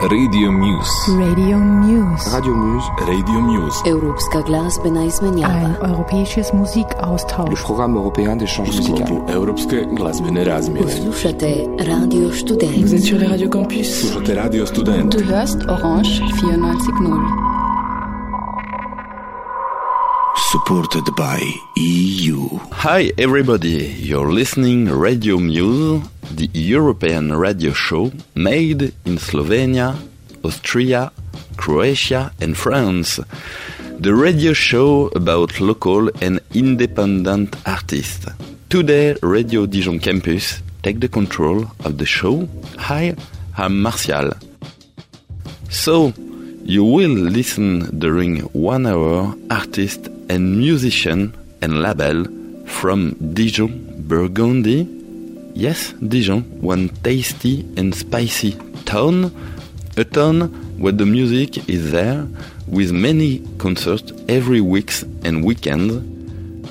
Radio Muse. Radio Muse. Radio Muse. Radio Muse. Europska glazbena izmenjava. Ein europäisches Le Musikaustausch. programme européen d'échange musical. Europske glazbene razmjene. Slušate Radio Vous Student. êtes sur les radios campus. Slušate Radio Student. Du hörst Orange 94.0. supported by EU. Hi everybody, you're listening Radio Muse, the European radio show made in Slovenia, Austria, Croatia and France. The radio show about local and independent artists. Today Radio Dijon campus take the control of the show. Hi, I'm Martial. So, you will listen during one hour artist and musician and label from Dijon, Burgundy. Yes, Dijon, one tasty and spicy town, a town where the music is there with many concerts every weeks and weekends.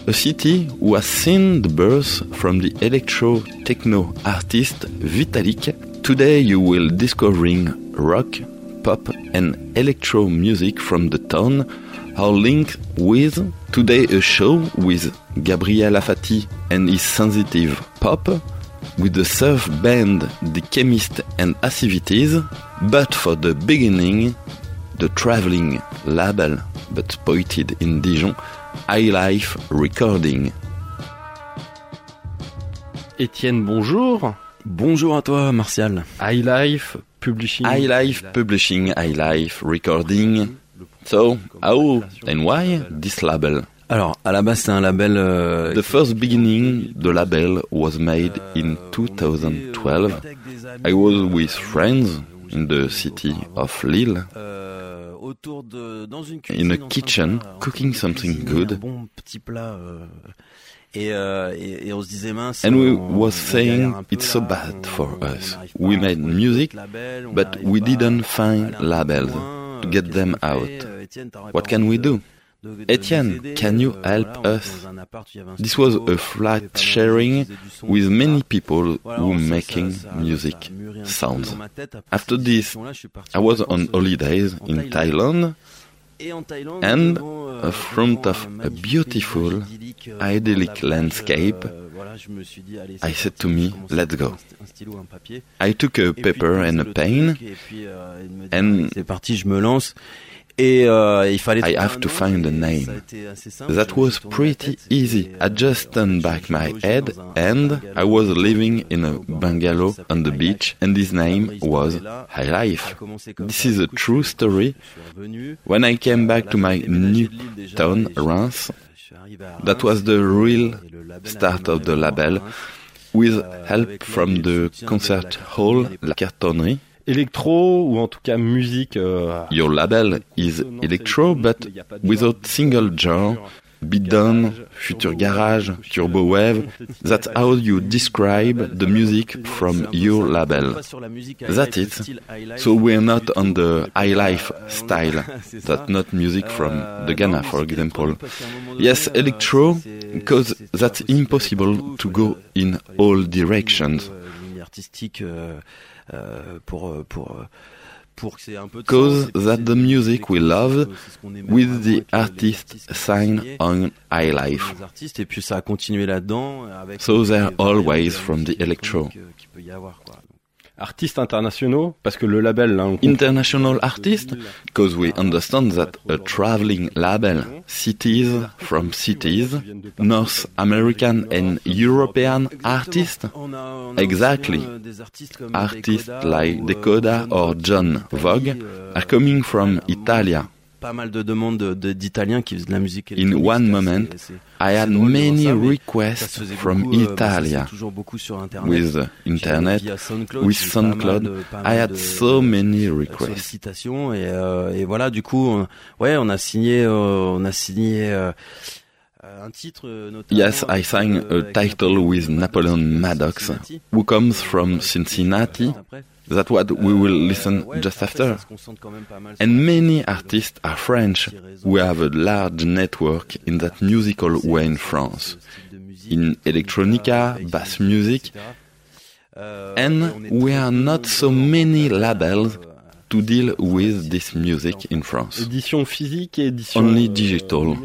A city who has seen the birth from the electro techno artist Vitalic. Today you will discovering rock, pop and electro music from the town are linked with today a show with Gabriel Afati and his sensitive pop with the surf band The Chemist and Activities but for the beginning the traveling label but spotted in Dijon High Life Recording Étienne, bonjour. Bonjour à toi, Martial. High Life Publishing. High Life Publishing, High Life Recording. So, how and why this label? Alors, à la base, c'est un label. euh, The first beginning, the label was made in 2012. I was with friends in the city of Lille autour de, dans une in a cuisine, en train de kitchen cooking something good. And we was saying galère un peu it's so bad for us. We made music, d'autres labels, on but we didn't find aller un peu plus labels get them out. Euh, What can we euh, do? de- de Etienne, can you euh, help voilà, on est us? dans un appart, il y avait un This was a flat il y avait pas mal de gens qui sharing faisaient du son, with many people who making music ça a mûri un petit peu sounds. dans ma tête. Après After this, discussion-là, je suis parti I was on euh, holidays in Thailand Et en Thaïlande, and euh, a front of a beautiful, euh, idyllic bord de la plage, landscape, euh, voilà, je me suis dit, allez, I said to me, je commence à let's go. un stylo, un papier. I took a paper and a pen. truc, Et puis, euh, il me dit, And allez, c'est parti, je me lance. Et euh, il fallait I have to find a name. ça a été assez simple. That was j'ai tourné la pretty easy. euh, I just turned back my head and I was living euh, in a au bord de la bungalow on the beach and his name was. High Life. This is a Du coup, je true story. je suis revenu. When I came euh, back to my new de Lille déjà, town, Reims, That was the real start of the label, with help from the concert hall, la cartonnerie. Electro ou en tout cas musique. Euh, Your label is electro, but without single genre. Beatdown, future garage, turbo wave. That's how you describe the music from your label. That's it. So we're not on the high life style. That's not music from the Ghana, for example. Yes, electro, because that's impossible to go in all directions. euh, euh, pour euh, pour euh, Cause that the music we love with the artist signed on iLife. So they're always from the electro. Artistes internationaux, parce que le label, là, International artist, because we understand that a traveling label, cities from cities, North American and European artists, Exactly. artists like Decoda or John Vogue are coming from Italia. Pas mal de demandes de- de- d'Italiens qui faisaient de la musique In one moment, I had many requests from euh, Italia toujours beaucoup sur Internet. with internet, SoundCloud, with SoundCloud. I had de- so many de requests. et, euh, et voilà du coup on, ouais on a signé euh, on a signé euh, un titre euh, notamment Yes, I sang euh, a title with Napoleon. Maddox, who comes from Cincinnati. Après. That's what we will listen just after. And many artists are French. We have a large network in that musical way in France. In electronica, bass music, and we are not so many labels to deal with this music in France. Only digital.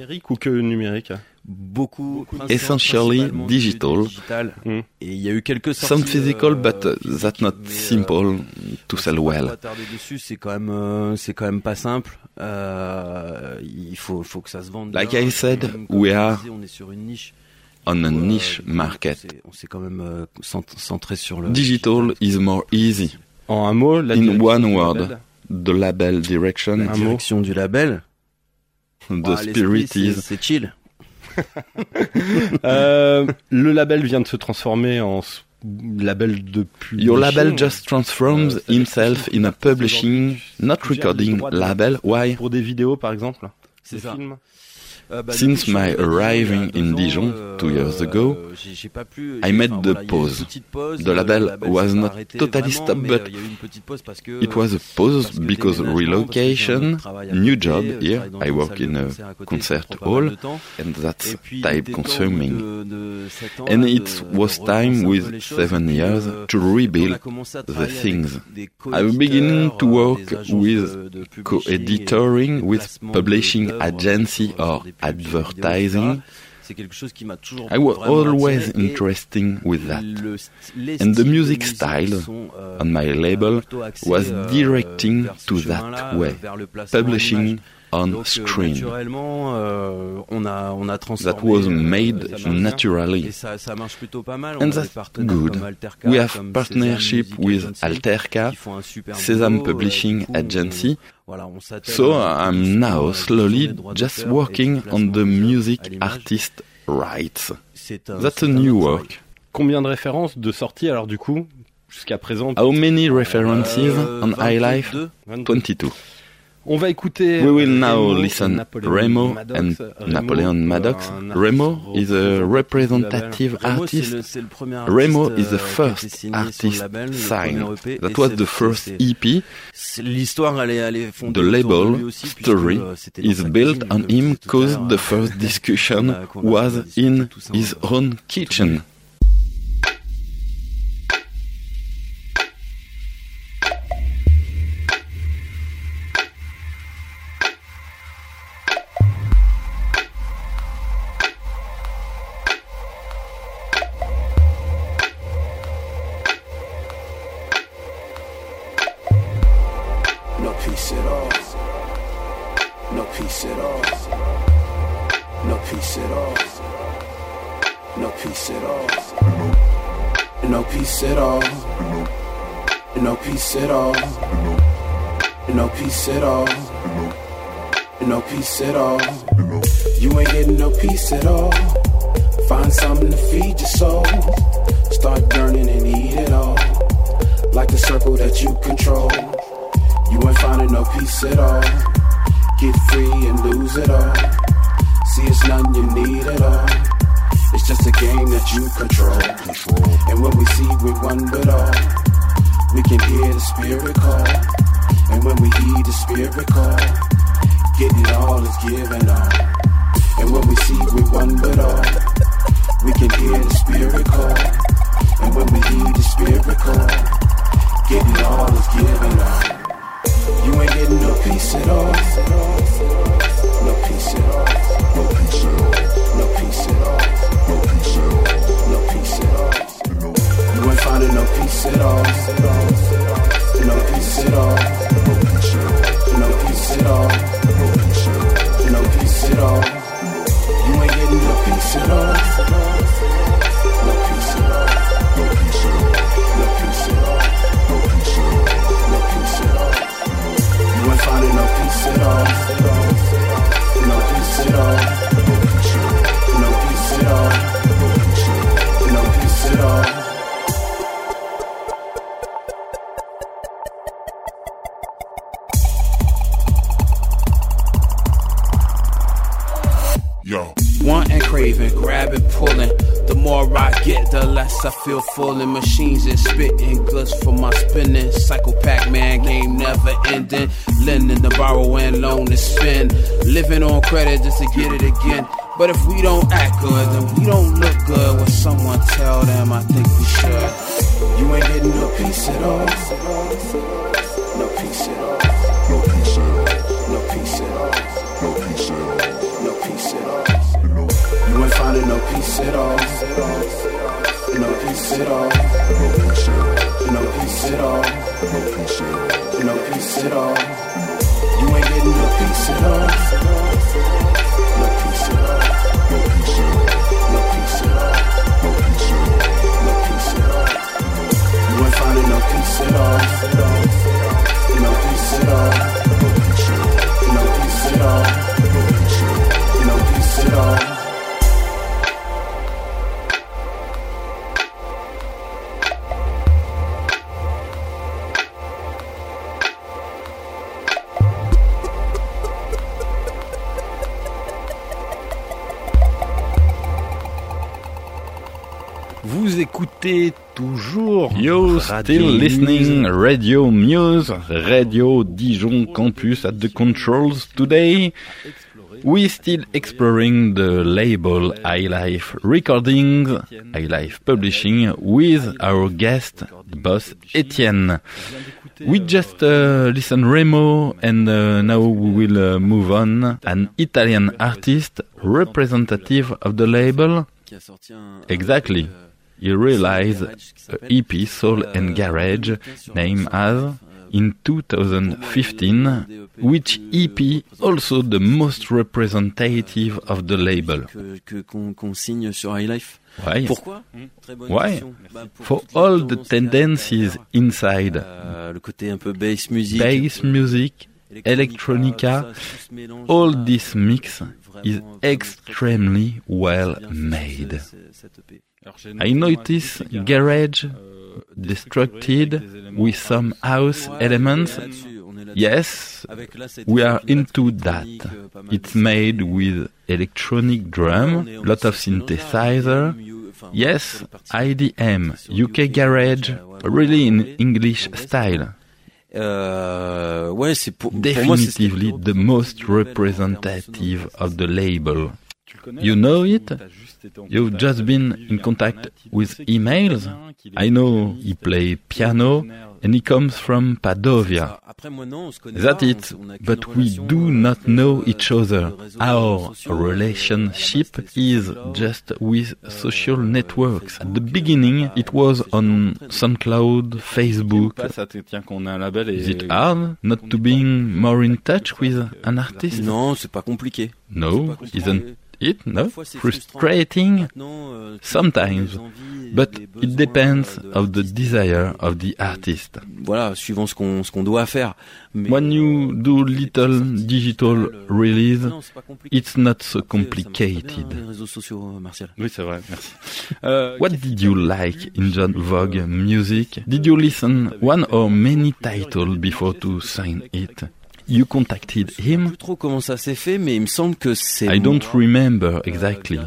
Beaucoup, Essentially digital. digital. Mm. Et il y a eu quelques sorties. Some physical, euh, but uh, that's not mais, euh, simple to sell On va well. pas tarder dessus, c'est quand même, euh, c'est quand même pas simple. Euh, il faut, faut que ça se vende. Like bien. I said, we je are on est sur une niche. On a euh, market. on s'est- On s'est quand même euh, cent- centré sur le Digital is more easy. En un mot, la In direction one du word. label. The label direction, La du label. the Ah, spirit is c'est chill. Euh, le label vient de se transformer en label de publishing. Your label just transforms Euh, himself in a publishing, not recording label. Why? Pour des vidéos, par exemple. C'est ça. films. Since my arriving in Dijon two years ago, I made the pause. The label was not totally stopped, but it was a pause because relocation, new job here, I work in a concert hall, and that's time consuming. And it was time with seven years to rebuild the things. I'm beginning to work with co-editoring with publishing agency or advertising. I was always interested with that. And the music style on my label was directing to that way, publishing on Donc, euh, screen. naturellement, euh, on a on a transformé. That was euh, made ça naturally. Et ça, ça marche plutôt pas mal. And a that's good. comme Alterca, We have comme partnership Sésame with Agency, Alterca, Sesame Publishing coup, Agency. Voilà, on s'attelle So I'm now slowly just working on the music artist rights. C'est un- That's a new work. travail. Combien de références de sorties alors du coup jusqu'à présent? How many references Euh, on iLife? 22. 22. 22. We will now listen Napoleon Remo and Napoleon Maddox. Remo is a representative artist. Remo, is the first artist signed. That was the first EP. The label story is built on him cause the first discussion was in his own kitchen. Peace at all. Get free and lose it all. See, it's none you need at all. It's just a game that you control. And when we see, we but all. We can hear the spirit call. And when we heed the spirit call, getting all is given all. And when we see, we but all. We can hear the spirit call. And when we heed the spirit call, getting all is given all. You ain't getting no peace at all. No peace at all. No peace at all. No peace at all. No peace at all. No peace at all. You ain't finding no peace at all. And machines is spitting goods for my spinning. Cycle Pac Man game never ending. Lending to borrow and loan to spend. Living on credit just to get it again. But if we don't act good, then we don't look good. When someone tell them, I think we should. You ain't getting no peace at all. No peace peace at all. No peace at all. No peace at all. No peace at all. No peace at all. You ain't finding no peace at all. No peace at all. No peace at all. No peace at all. No peace at all. No peace at all. You ain't getting no peace at all. No peace at all. No peace at all. No peace at all. No peace at all. No peace at all. You ain't finding no peace at all. Écoutez toujours You Radio still listening Muse. Radio Muse, Radio Dijon Campus at the controls today. We still exploring the label iLife Recordings, iLife Publishing with our guest, the boss Etienne. We just uh, listen Remo and uh, now we will uh, move on. An Italian artist representative of the label. qui a Exactly. he realized a EP soul and garage named as in 2015, which EP also the most representative of the label. Why? Hmm. Why? For all the tendencies inside. le côté un peu music. Bass music, electronica, all this mix is extremely well made. ce- ce- cette EP. I notice garage destructed with some house elements. là-dessus, on est là-dessus. Yes, Avec là, cette we are into that. euh, mal It's made with electronic drum, On est- on lot of sur ce mélange-là, synthesizer. Yes, sur les parties- IDM, UK garage, really in. English En vrai, c'est style. Euh, ouais, c'est pour, pour moi, c'est ce Definitively the most représentatif du label en termes representative of the label. Tu le connais, You know it? t'as juste été en You've just been in contact with sait qu'il est emails. italien, qu'il est I know he play qu'il est piano originaire and he comes from Padovia. ça. Après, moi, non, on se connaît That pas, it, on- on a qu'une but we do not know each other. Our relationship à la base, is just with social networks. At the beginning, it was on SoundCloud, Facebook. Pas, ça te tient qu'on a un label et Is it hard not to being more in touch with an artist? Non, c'est pas compliqué. C'est No, isn't it? No, Parfois, c'est frustrant. frustrating. Euh, Sometimes, but it depends euh, de of the l'artiste. desire of the artist. Voilà, suivant ce qu'on ce qu'on doit faire. Mais, When you euh, do little digital release, it's not so complicated. hein. Oui, c'est vrai, merci. What did you like in John Vogue music? Did you listen one or many titles before to sign it? You contacted him? plus trop comment ça s'est fait, mais il me semble que c'est. I don't remember euh, exactly,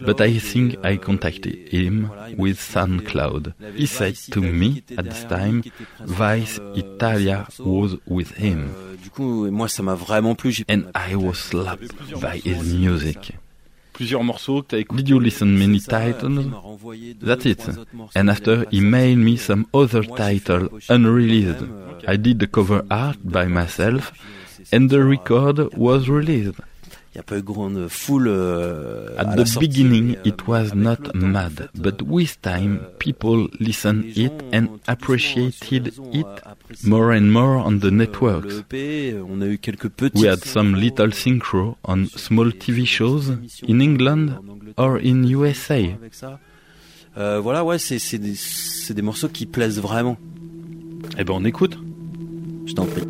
but I think I euh, contacted him voilà, il m'a with expliqué, SoundCloud. He said to me at this time, qui était principal, Vice euh, Italia sur ce morceau. was with him, euh, du coup, moi, ça m'a vraiment plu. j'ai- and I was slapped by his music. Plusieurs morceaux que t'as écoutés. Did you listen many C'est ça, après, titles? il m'a renvoyé deux, That's it. trois autres morceaux And after he mailed me some other Moi, j'ai fait title unreleased. I did the cover art by myself, and the record was released. Il n'y a pas eu grande foule euh, à At the sortie, beginning, mais, euh, it was avec not temps, mad, fait, but with time, euh, people listened it and appreciated réseaux, it more and more on the euh, networks. EP, on a eu quelques petits We had some little synchro on small TV shows in England or in USA. Euh, voilà, ouais, c'est c'est des, c'est des morceaux qui plaisent vraiment. Eh ben, on écoute. Je t'en prie.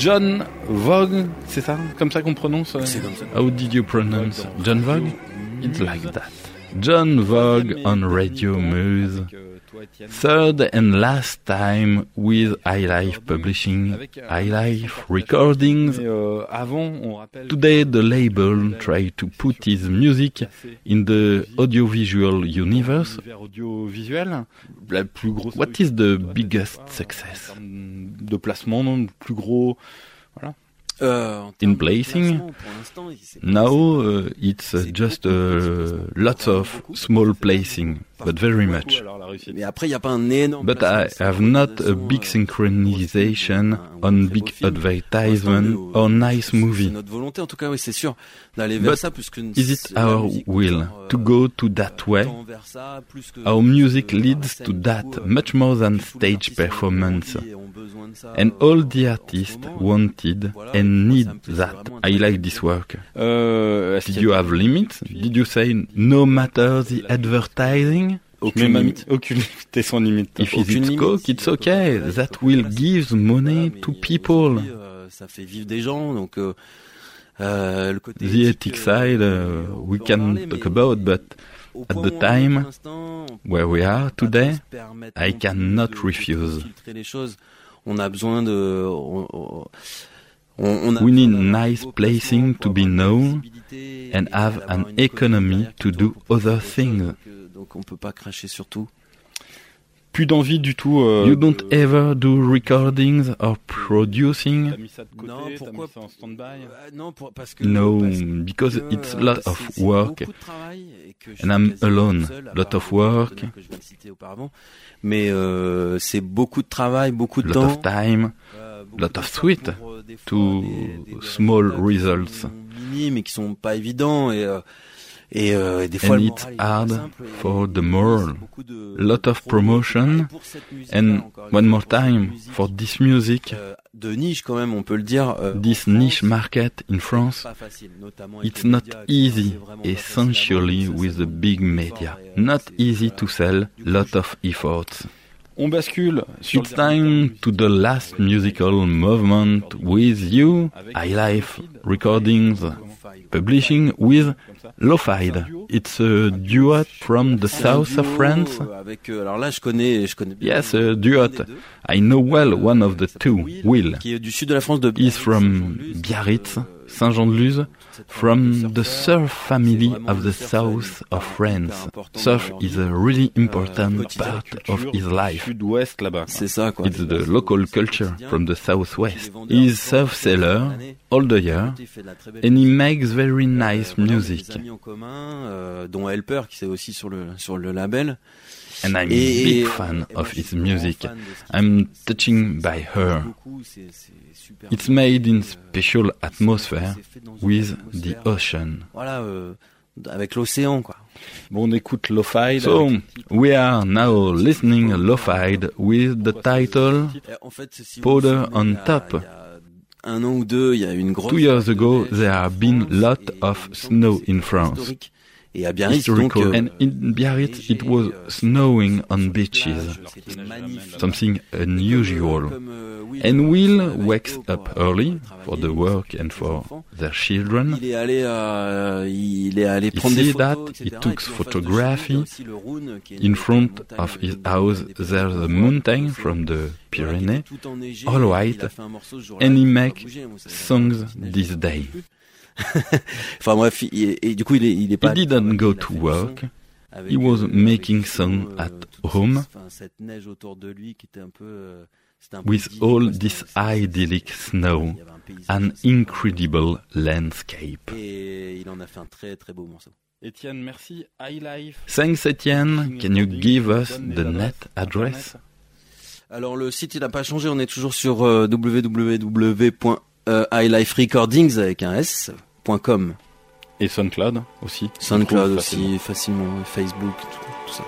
John Vogue, c'est ça Comme ça qu'on prononce euh, C'est comme ça. How did you pronounce John Vogue It's like that. John Vogue on Radio Muse. Third and last time with iLife Publishing, iLife Recordings. Today the label tried to put his music in the audiovisual universe. What is the biggest success? De placement, plus gros, voilà. Euh, en In termes de placing, placement, pour l'instant, il s'est now uh, it's uh, just uh, lots of small placing, but very much. Mais après, il n'y a pas un énorme. But I have not a big synchronization on big advertisement or nice movie. notre volonté, en tout cas, oui, c'est sûr, d'aller vers But Is it our will to go to that way? tend vers ça, plus que- Our music euh, leads to that du coup, euh, much more than stage performance. envie et ont besoin de ça, And euh, all the artists wanted and moi, need that. I like this work. Did you have limits? Did you say no matter the advertising? aucune limite. Aucune limite sans limite. If aucune it's coke, it's okay. That will give money to people. The ethic side, uh, we can talk about, but at the time where we are today, I cannot refuse. On a besoin de, We need nice placing to be known and have an economy to do other things. Donc on peut pas cracher sur tout. Plus d'envie du tout. Euh, you don't ever do recordings or producing? Non, pourquoi Non, parce que no, because it's a lot of work. And I'm alone. Lot of work. Mais c'est beaucoup de travail, beaucoup de temps. Lot of time lot of sweet to small results. Mais qui sont pas évidents et et, des fois, and it's hard for the moral. Lot of promotion and one more time for this music. Niche quand on. This niche market in France, it's not easy, essentially with the big media. Not easy to sell, lot of efforts. On bascule sur It's time to the last musical movement with you, iLife Recordings Publishing with Lofide. It's a duet from the C'est un south of France. euh, Avec, euh, alors là, je connais, je connais bien. Yes, a l'un duet. des deux, I know well one of euh, the two, Will. qui est du sud de la France, de He's from Biarritz, Biarritz, euh, Saint-Jean-de-Luz, from the surf family of the south of France. Surf is a really important part of his life. C'est ça quoi. It's the local culture from the southwest. He is surf seller, all the year and he makes very nice music. And I'm a eh, eh, big fan eh, of his music. fan de ce qu'il I'm touching by her. Beaucoup, c'est- c'est super It's made in euh, special atmosphere c'est fait dans une with the euh, ocean. Voilà, euh, avec l'océan, quoi. Bon, on écoute Lo-Fi. So, we are now listening Lo-Fied with the title en fait, si Powder on il top. il y a Un an ou deux, il y a une grosse. Two years ago, there have been France, lot of il me semble snow in France. Et and in Biarritz, it was snowing on beaches, something unusual. And Will wakes up early for the work and for their children. Il est that? he took photography in front of his house. There's a mountain from the Pyrenees, all white, and he makes songs this day. enfin bref, il- et, et du coup il est, il est pas. He didn't go to work. He was euh, making avec song tout, at toute home. cette- enfin, cette neige autour de lui qui était un peu. euh, un peu With idyllique, all this idyllic snow, an incredible landscape. Et il en a fait un très très beau morceau. Étienne, merci. iLife. Thanks Etienne, can you give us the net address? Alors le site il n'a pas changé, on est toujours sur euh, www.iLifeRecordings avec un s.com. Et SoundCloud aussi. SoundCloud aussi, facilement, Facebook, tout, tout ça.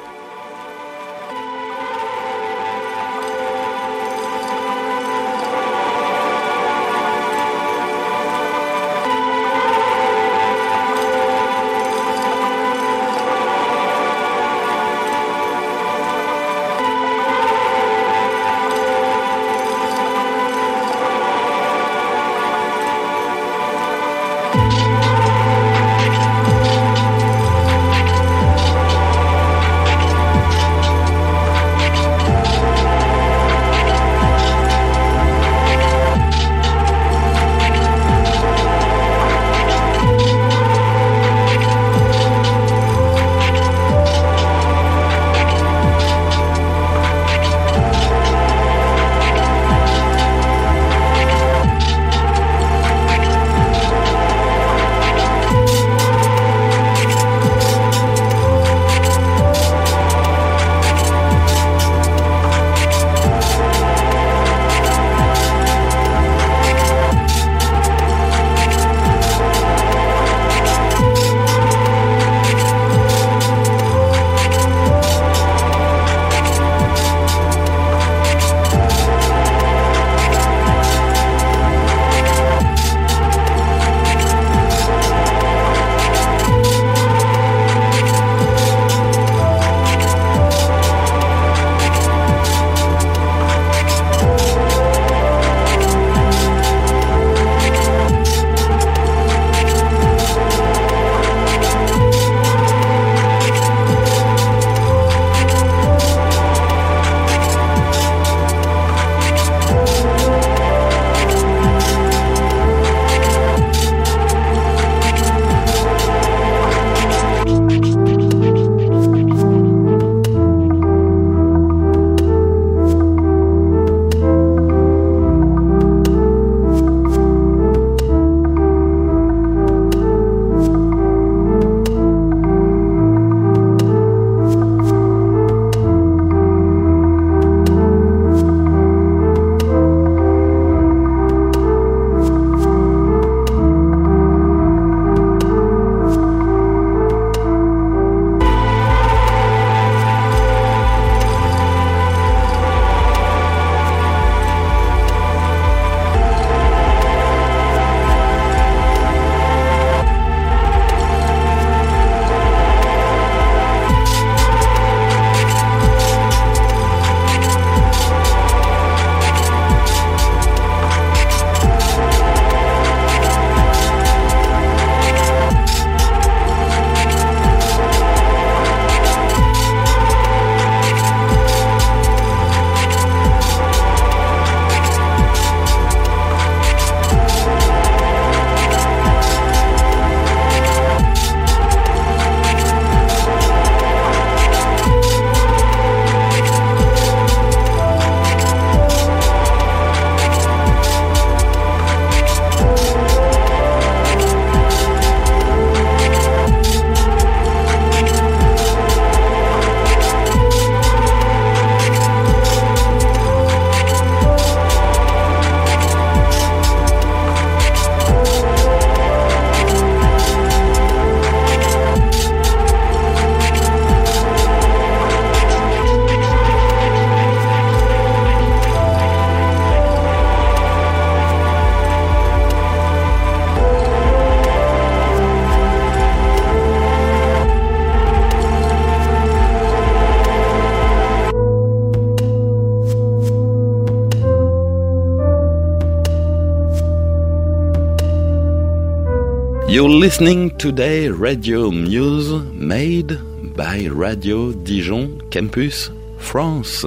You're listening today Radio Muse made by Radio Dijon Campus France.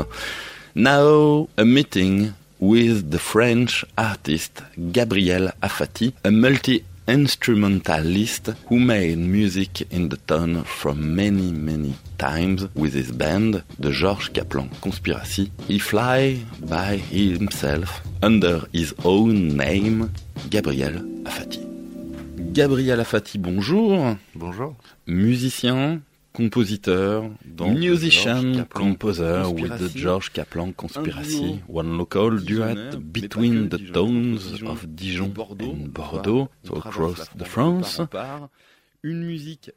Now a meeting with the French artist Gabriel Afati, a multi-instrumentalist who made music in the tone from many many times with his band, the George Kaplan Conspiracy. He fly by himself under his own name, Gabriel Afati. Gabriel Afati, bonjour. Bonjour. Musicien, compositeur, dans Musician, composer with the. George Kaplan Conspiracy, one local duet between the towns of Dijon and Bordeaux, so across the France. Une musique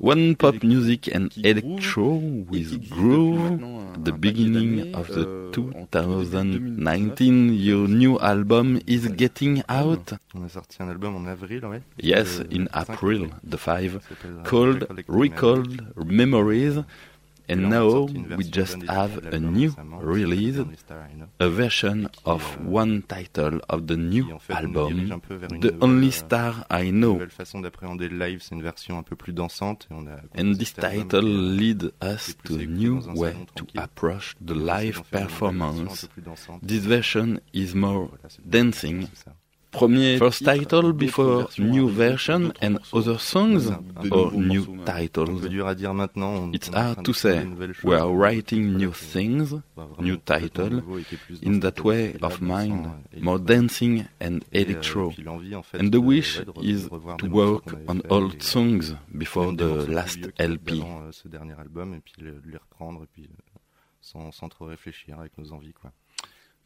One pop music and electro et qui with groove. depuis maintenant un- The beginning of the euh, 2019, your new album is getting out. On a sorti un album en avril, ouais. Yes, in April, the five, ça s'appelle, euh, called Recalled Memories. And now we just have a new release, a version of one title of the new album, The Only Star I Know. And this title leads us to a new way to approach the live performance. This version is more dancing premier First Title Before New Version and Other Songs or New Titles. It's hard to say. We are writing new things, new title, in that way of mind, more dancing and electro. And the wish is to work on old songs before the last LP. Sans.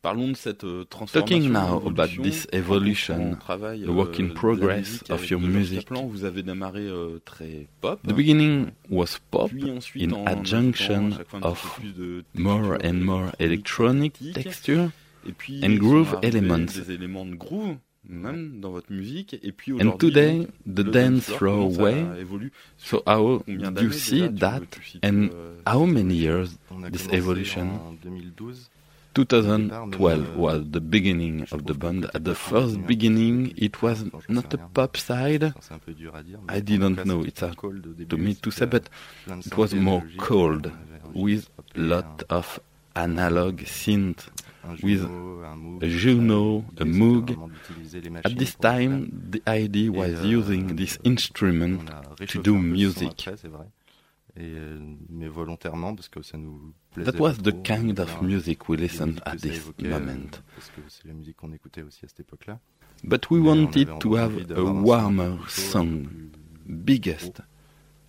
Parlons de cette euh, transformation. Talking now about this evolution, Quand on travaille, the work euh, in euh, de progress of your music. Kaplan, vous avez démarré euh, très pop. The beginning was pop, ensuite in en adjunction ajoutant à chaque fois un petit of de more and more electronic texture. et puis and groove elements. des éléments de groove même dans votre musique et puis And today, donc, the dance floor, floor comment ça way. So how do you see that veux- tu situes, and euh, how many years This evolution. en 2012. 2012 was the beginning of the band. At the first beginning, it was not a pop side. I didn't know. It's cold To me to say, but it was more cold with lot of analog synth. with a Juno, a Moog. At this time, the idea was using this instrument to do music. Après, c'est vrai. Et, euh, mais volontairement parce que ça nous plaisait That was the trop. kind euh, of music we listened at this euh, moment. parce que c'est la musique qu'on écoutait aussi à cette époque-là. But we Mais wanted to have a d'avoir un son warmer un peu plus chaud, un song, biggest.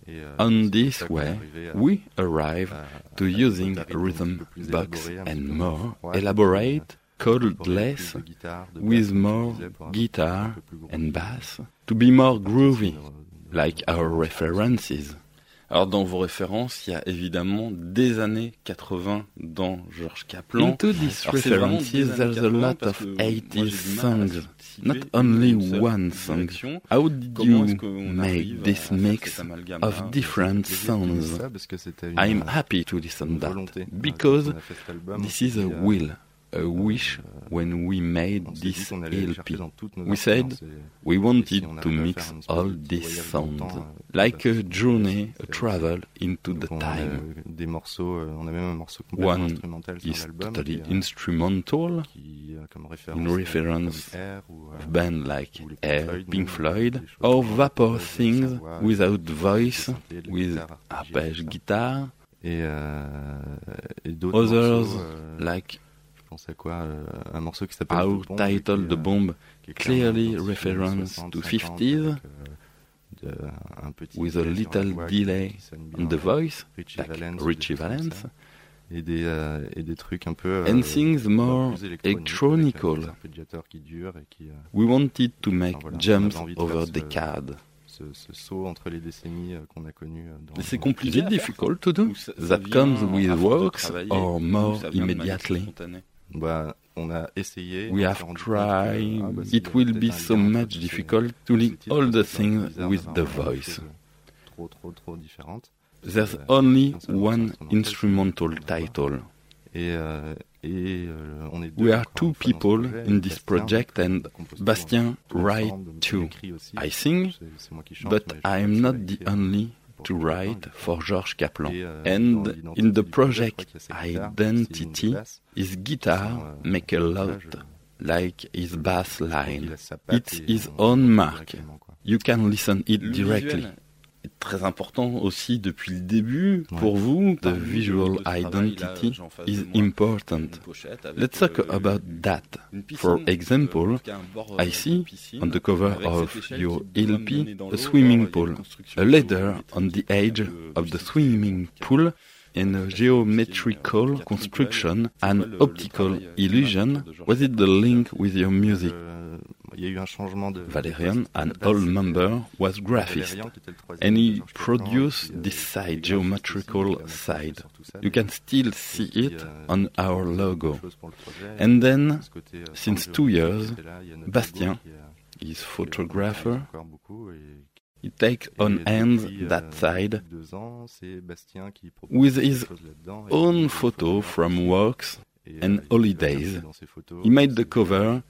Et, euh, On this way, à- we arrive à- to à using des a rythmes un rhythm box and more elaborate, incorporer less, plus de guitare, de basse, with more disais, pour avoir un guitar peu plus gros. and bass, to be more groovy, like our references. Alors dans vos références, il y a évidemment des années 80 dans George Kaplan. Into these references, there's a lot of 80. songs, not only one song. How did you make this mix of different sounds? I'm happy to listen that because this is a will a wish when we made this LP. We said we wanted to mix all these sounds, like a journey, a travel into the time. One is totally instrumental, in reference of bands like Air, Pink Floyd, or Vapor Things without voice, with arpège guitar, Others, like à quoi Un morceau qui s'appelle Our the Title The Bomb clearly reference to 50s un petit with a little delay on The Voice, Richie like Et des, trucs un peu. and things more electronical. We wanted to make jumps over decades. Ce. C'est compliqué, difficult to do. That comes with works or more immediately. Bah, on a essayé We have tried. ah, bah, It will be so much difficult to link all the que c'est un peu things with the voice. trop trop trop There's Euh, only one instrumental, title. Et, euh, et euh, on est deux, We are two une fois, dans ce people in this project and Bastien tout ensemble, write donc il too. I sing, C'est- c'est moi qui chante, but I am not the only to tout le temps, write for Georges Kaplan. euh, And in the du projet, je crois project qu'il y a cette guitare, c'est une identity, his guitar Sans, euh, make a lot like his bass line. laisse sa patte It's his on- own mark. You can listen it directly. très important aussi depuis le début ouais. pour vous. The visual identity is important. Let's talk about that. For example, I see on the cover of your LP a swimming pool, a ladder on the edge of the swimming pool in a geometrical construction, an optical illusion. Was it the link with your music? y. Valerian, an old member, was graphist, and he produced this side, geometrical side. You can still see it on our logo. And then, since two years, Bastien, his photographer, he takes on hand that side with his own photo from works and holidays. He made the cover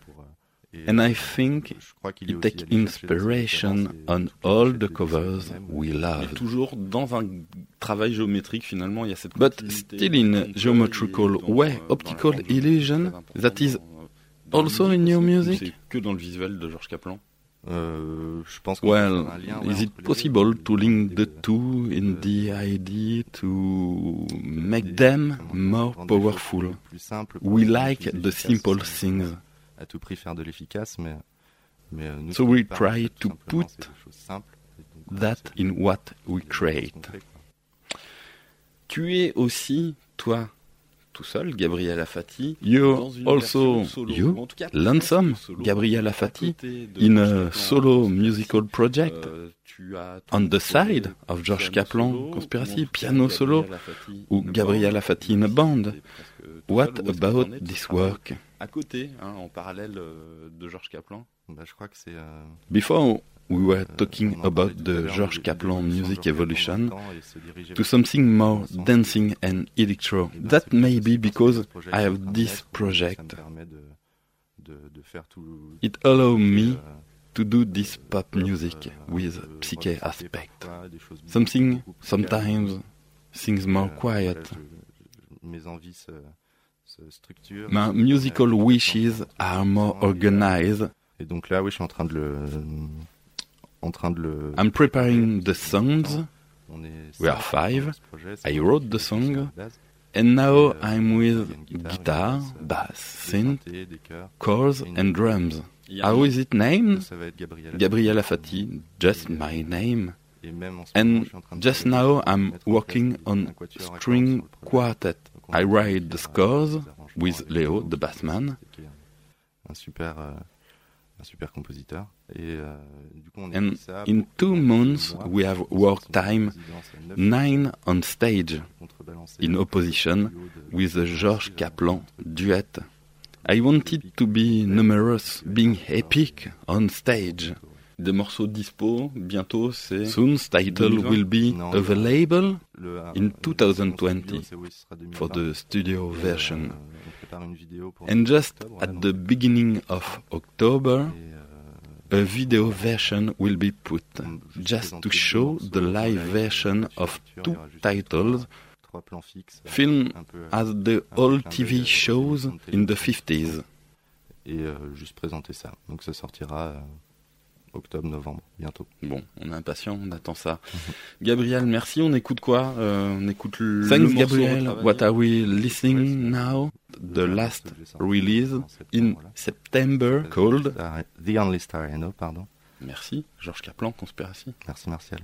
And I think he takes inspiration on all the covers we love. toujours dans un travail géométrique finalement, il y a cette But still in geometrical way, euh, optical illusion that is also in your music. C'est que dans le visuel de Georges well, is it possible to link the two in the idea to make them more powerful? We like the simple things à tout prix faire de l'efficace, mais, euh, nous, so we try to put simples, donc, that in what we create. Tu es aussi, toi, tout seul, Gabriel Afati, you also solo. you, en tout cas, Lansom, Gabriel in a solo musical euh, project. On the side of George Kaplan, Conspiracy, piano solo, ou Gabriel Afati in a band. What about this work? Before we were talking about the George Kaplan music evolution to something more dancing and electro. That may be because I have this project. It allows me to do this pop music with psyche aspect. Something, sometimes, things more quiet structure. Ben, musical Wishes are more organized. Et donc là, oui, je suis en train de le, en train de le. I'm preparing the songs. We are five. I wrote the song. And now I'm with guitar, bass, synth, chords and drums. How is it named? Gabriela Fati, just my name. And just now I'm working on string quartet. I write the scores with Leo, the Bassman. Un super, un super compositeur. Et, du coup, on And in two months, we have worked time nine on stage in opposition with the George Kaplan duet. I wanted to be numerous, being epic on stage des morceaux dispo bientôt, c'est Soon's title 2020. will be available in 2020 for the studio version. And just at the beginning of October, a video version will be put, just to show the live version of two titles film as the old TV shows in the 50s. Et juste présenter ça. Donc ça sortira octobre, novembre, bientôt. Bon, on est impatient, on attend ça. Gabriel, merci. On écoute quoi Euh, On écoute le, Thanks, Gabriel. What are we listening now? The last release in September called The Only Star I Know, pardon. Merci, Georges Kaplan, Conspiracy. Merci Martial.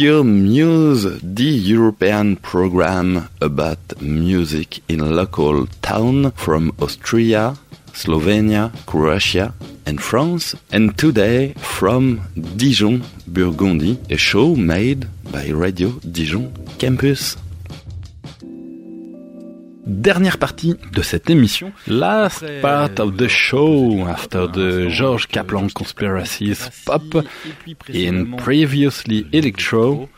Radio Muse, the European program about music in local town from Austria, Slovenia, Croatia, and France, and today from Dijon, Burgundy, a show made by Radio Dijon Campus. Dernière partie de cette émission, last part of the show after the George Kaplan conspiracies pop in previously electro.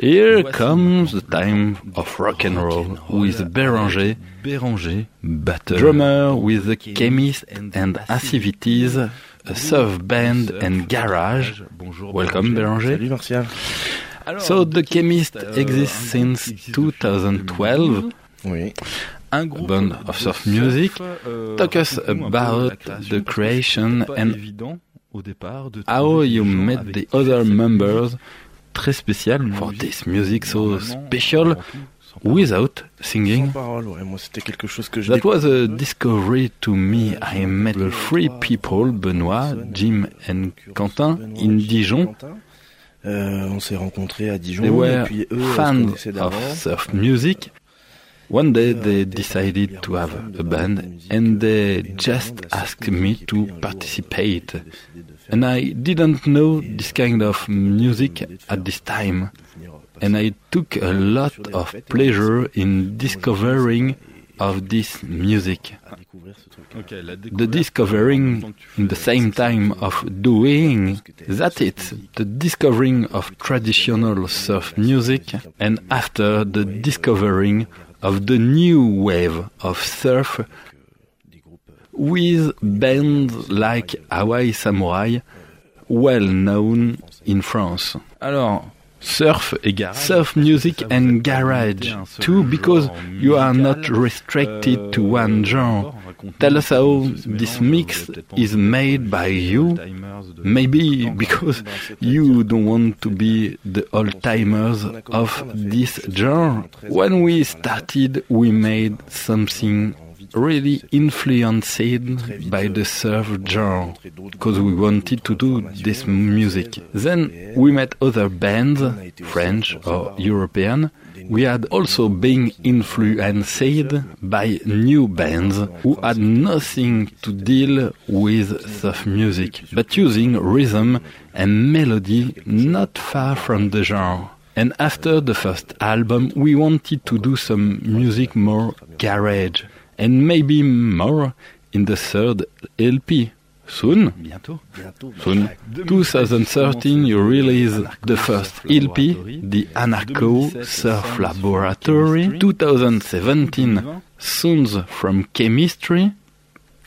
Here comes the time of rock and roll with Béranger, Béranger, battle drummer with the chemist and activities, a surf band and garage. Welcome Béranger. Salut Martial. So the chemist exists since 2012. Oui. Un groupe band of surf music. Talk us about the creation and how you met the other members. Très spécial for this music so special without singing. Sans parole, ouais, moi c'était quelque chose que je That was a discovery to me. I met the three people, Benoît, Jim and Quentin, in Dijon. Euh, on s'est rencontrés à Dijon They were et puis eux fans of surf music. One day they decided to have a band and they just asked me to participate. And I didn't know this kind of music at this time. And I took a lot of pleasure in discovering of this music. The discovering in the same time of doing that it's the discovering of traditional surf music and after the discovering of the new wave of surf with bands like Hawaii Samurai, well known in France. Alors, surf. Surf music and garage too, because you are not restricted to one genre. Tell us how this mix is made by you. Maybe because you don't want to be the old timers of this genre. When we started, we made something really influenced by the surf genre because we wanted to do this music. Then we met other bands, French or European. We had also been influenced by new bands who had nothing to deal with surf music, but using rhythm and melody not far from the genre. And after the first album, we wanted to do some music more garage and maybe more in the third LP. Soon? Bientôt. Soon. 2013, you release the first LP, the Anarcho Surf Laboratory. 2017, Sounds from Chemistry.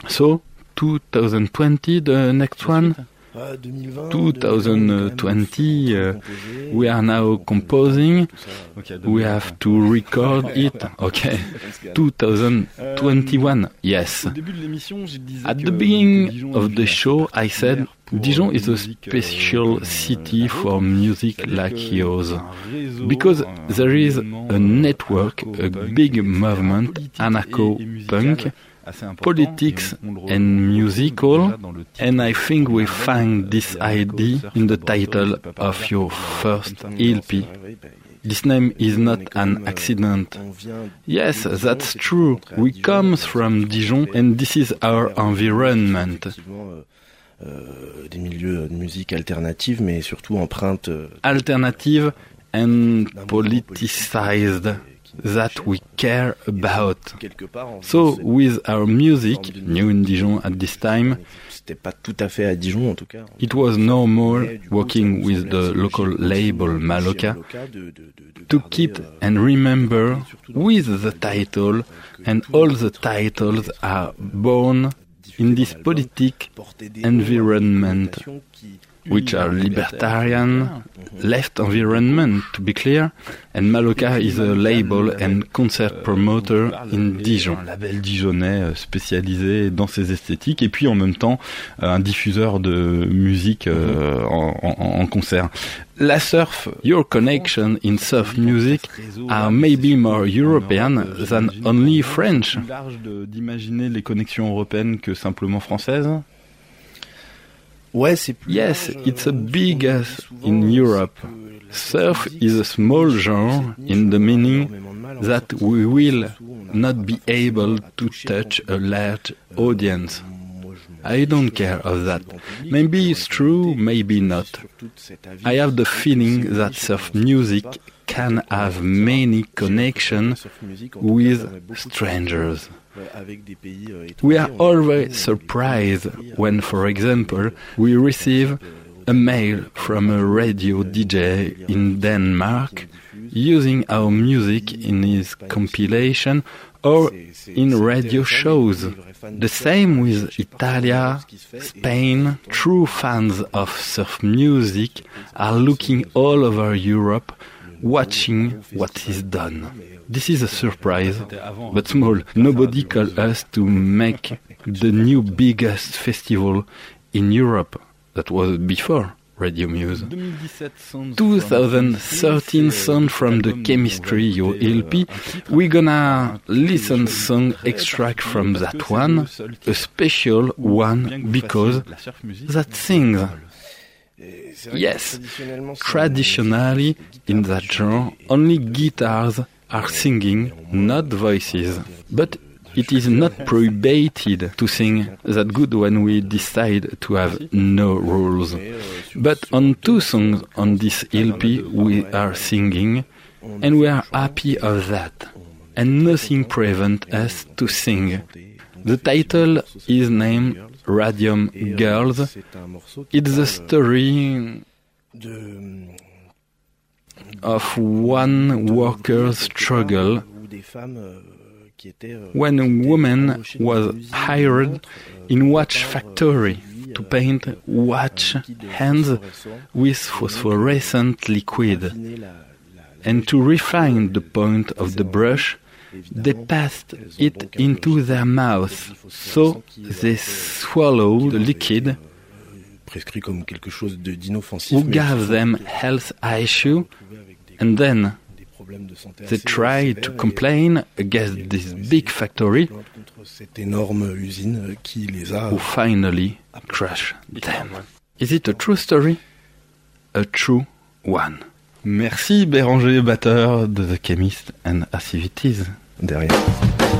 So, 2020, the next one? 2020, uh, we are now composing. We have to record it. Okay. 2021, yes. At the beginning of the show, I said Dijon is a special city for music like yours. Because there is a network, a big movement, anarcho-punk, politics and musical, and I think we find this idea in the title of your first LP. This name is not an accident. Yes, that's true. We come from Dijon and this is our environment. Euh, des milieux de musique alternative, mais surtout empreinte euh, Alternative and politicized that we care about. So with our music, new in Dijon at this time, c'était pas tout à fait à Dijon en tout cas. it was no more working with the local label Maloka to keep and remember with the title and all the titles are born in this politic environment which are libertarian, left environment to be clear, and Maloka is a label and concert promoter in Dijon. Un label dijonnais euh, spécialisé dans ces esthétiques et puis en même temps euh, un diffuseur de musique euh, en, en- en concert. La surf, your connection in surf music are maybe more European than only French. Euh, large d'imaginer les connexions européennes que simplement françaises. Euh, euh, Yes, it's a biggest in Europe. Surf is a small genre in the meaning that we will not be able to touch a large audience. I don't care of that. Maybe it's true, maybe not. I have the feeling that surf music can have many connections with strangers. We are always surprised when, for example, we receive a mail from a radio DJ in Denmark using our music in his compilation or in radio shows. The same with Italia, Spain. True fans of surf music are looking all over Europe, watching what is done. This is a surprise, but small. Nobody called us to make the new biggest festival in Europe. That was before Radio Muse. 2013 song from the Chemistry Your LP. We're gonna listen song extract from that one, a special one because that sings. Yes, traditionally in that genre, only guitars are singing, not voices. But it is not prohibited to sing that good when we decide to have no rules. But on two songs on this LP we are singing and we are happy of that. And nothing prevents us to sing. The title is named Radium Girls. It's the story of one worker's struggle when a woman was hired in watch factory to paint watch hands with phosphorescent liquid. And to refine the point of the brush they passed it into their mouth. So they swallowed the liquid who gave them health issue? and then they tried to complain against this big factory who finally crushed them. Is it a true story? A true one. Merci Béranger, batteur de The Chemist and Activities. Derrière.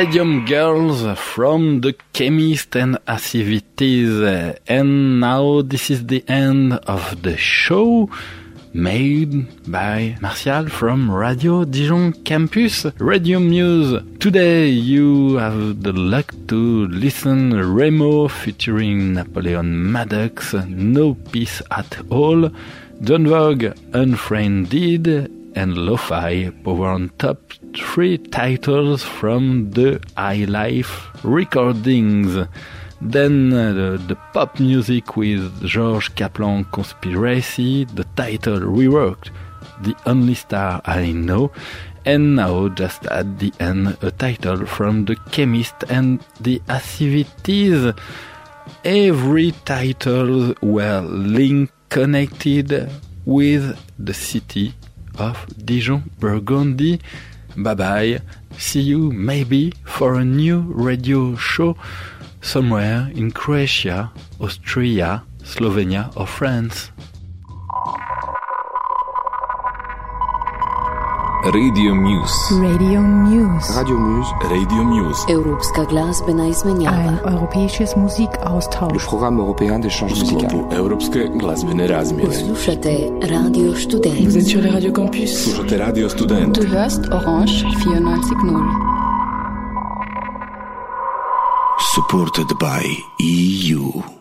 Radium Girls from the Chemist and Activities. And now this is the end of the show made by Martial from Radio Dijon Campus Radio Muse. Today you have the luck to listen Remo featuring Napoleon Maddox, No Peace at All, Vogue, Unfriended, and Lo-Fi Power on Top three titles from the High Life recordings. Then uh, the, the, pop music with George Kaplan Conspiracy, the title reworked, The Only Star I Know, and now just at the end a title from The Chemist and the Activities. Every title were linked, connected with the city of Dijon, Burgundy. Bye bye. See you maybe for a new radio show somewhere in Croatia, Austria, Slovenia or France. Radio Muse. Radio Muse. Radio Muse. Radio Muse. Europska glazbena izmenjava. Ein europäisches Le Musikaustausch. programme européen d'échange musical. sklopu Europske glazbene razmjene. Slušate Radio Vous Student. êtes sur les Radio Campus. Slušate Radio Student. Du hörst Orange 94.0. Supported by EU.